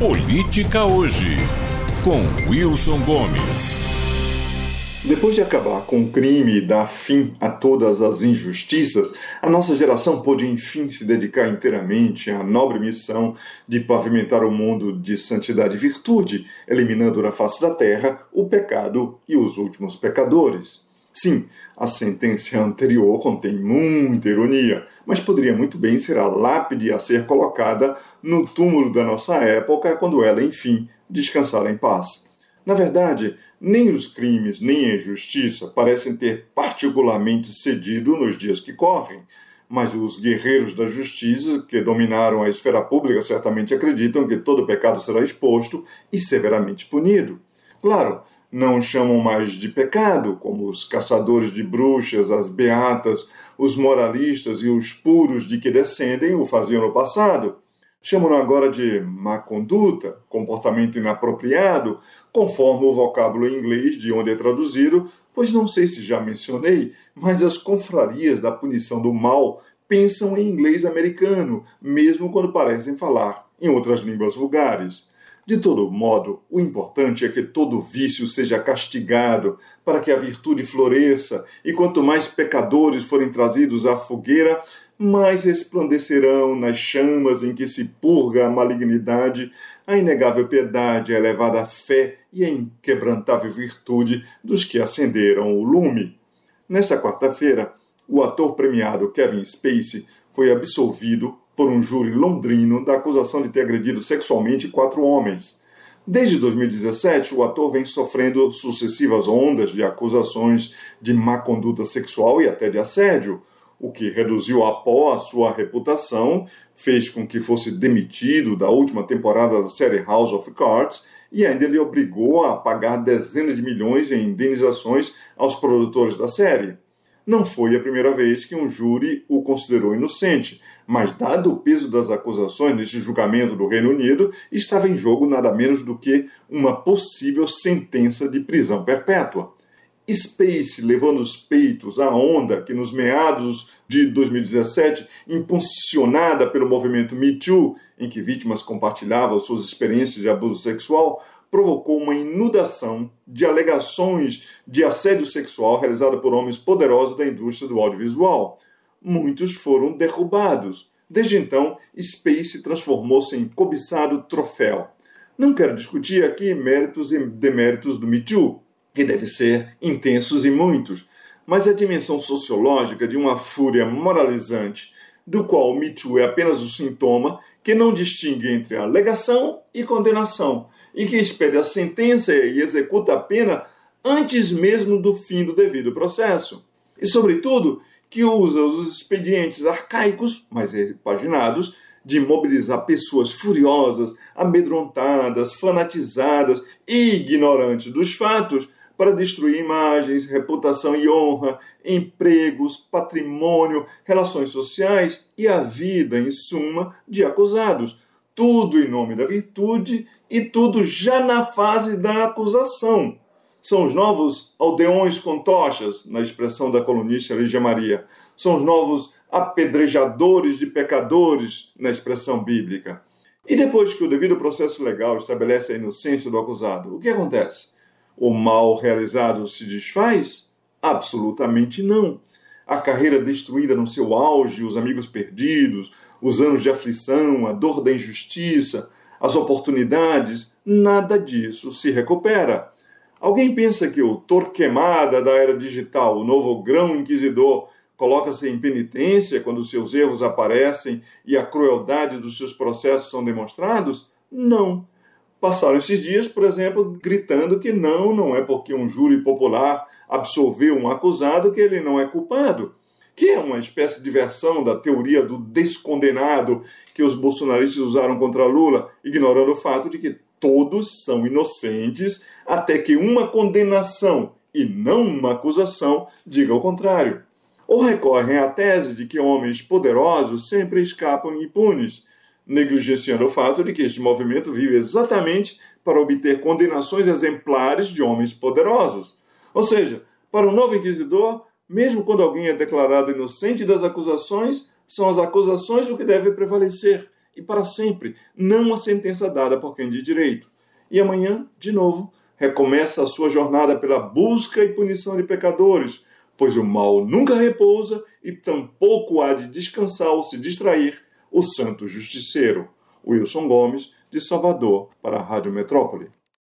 Política Hoje, com Wilson Gomes. Depois de acabar com o crime e dar fim a todas as injustiças, a nossa geração pôde enfim se dedicar inteiramente à nobre missão de pavimentar o mundo de santidade e virtude, eliminando da face da terra o pecado e os últimos pecadores. Sim, a sentença anterior contém muita ironia, mas poderia muito bem ser a lápide a ser colocada no túmulo da nossa época quando ela, enfim, descansar em paz. Na verdade, nem os crimes nem a injustiça parecem ter particularmente cedido nos dias que correm, mas os guerreiros da justiça que dominaram a esfera pública certamente acreditam que todo pecado será exposto e severamente punido. Claro, não chamam mais de pecado, como os caçadores de bruxas, as beatas, os moralistas e os puros de que descendem o faziam no passado. Chamam agora de má conduta, comportamento inapropriado, conforme o vocábulo em inglês de onde é traduzido, pois não sei se já mencionei, mas as confrarias da punição do mal pensam em inglês americano, mesmo quando parecem falar em outras línguas vulgares. De todo modo, o importante é que todo vício seja castigado, para que a virtude floresça, e quanto mais pecadores forem trazidos à fogueira, mais resplandecerão nas chamas em que se purga a malignidade, a inegável piedade, a elevada fé e a inquebrantável virtude dos que acenderam o lume. Nesta quarta-feira, o ator premiado Kevin Spacey foi absolvido por um júri londrino da acusação de ter agredido sexualmente quatro homens. Desde 2017, o ator vem sofrendo sucessivas ondas de acusações de má conduta sexual e até de assédio, o que reduziu a pó a sua reputação, fez com que fosse demitido da última temporada da série House of Cards e ainda lhe obrigou a pagar dezenas de milhões em indenizações aos produtores da série. Não foi a primeira vez que um júri o considerou inocente, mas, dado o peso das acusações neste julgamento do Reino Unido, estava em jogo nada menos do que uma possível sentença de prisão perpétua. Space levou nos peitos a onda que, nos meados de 2017, impulsionada pelo movimento Me Too, em que vítimas compartilhavam suas experiências de abuso sexual, provocou uma inundação de alegações de assédio sexual realizado por homens poderosos da indústria do audiovisual. Muitos foram derrubados. Desde então, Space transformou-se em cobiçado troféu. Não quero discutir aqui méritos e deméritos do Me Too, que devem ser intensos e muitos, mas a dimensão sociológica de uma fúria moralizante, do qual o Me Too é apenas o sintoma, que não distingue entre alegação e condenação, e que expede a sentença e executa a pena antes mesmo do fim do devido processo. E, sobretudo, que usa os expedientes arcaicos, mas repaginados, de mobilizar pessoas furiosas, amedrontadas, fanatizadas e ignorantes dos fatos para destruir imagens, reputação e honra, empregos, patrimônio, relações sociais e a vida, em suma, de acusados. Tudo em nome da virtude e tudo já na fase da acusação. São os novos aldeões com tochas, na expressão da colunista Lígia Maria. São os novos apedrejadores de pecadores, na expressão bíblica. E depois que o devido processo legal estabelece a inocência do acusado, o que acontece? O mal realizado se desfaz? Absolutamente não. A carreira destruída no seu auge, os amigos perdidos, os anos de aflição, a dor da injustiça, as oportunidades, nada disso se recupera. Alguém pensa que o Torquemada da era digital, o novo grão inquisidor, coloca-se em penitência quando seus erros aparecem e a crueldade dos seus processos são demonstrados? Não. Passaram esses dias, por exemplo, gritando que não, não é porque um júri popular absolveu um acusado que ele não é culpado que é uma espécie de versão da teoria do descondenado que os bolsonaristas usaram contra Lula, ignorando o fato de que todos são inocentes até que uma condenação e não uma acusação diga o contrário. Ou recorrem à tese de que homens poderosos sempre escapam impunes, negligenciando o fato de que este movimento vive exatamente para obter condenações exemplares de homens poderosos. Ou seja, para o novo inquisidor, mesmo quando alguém é declarado inocente das acusações, são as acusações o que deve prevalecer e para sempre, não a sentença dada por quem de direito. E amanhã, de novo, recomeça a sua jornada pela busca e punição de pecadores, pois o mal nunca repousa e tampouco há de descansar ou se distrair o santo justiceiro. Wilson Gomes, de Salvador, para a Rádio Metrópole.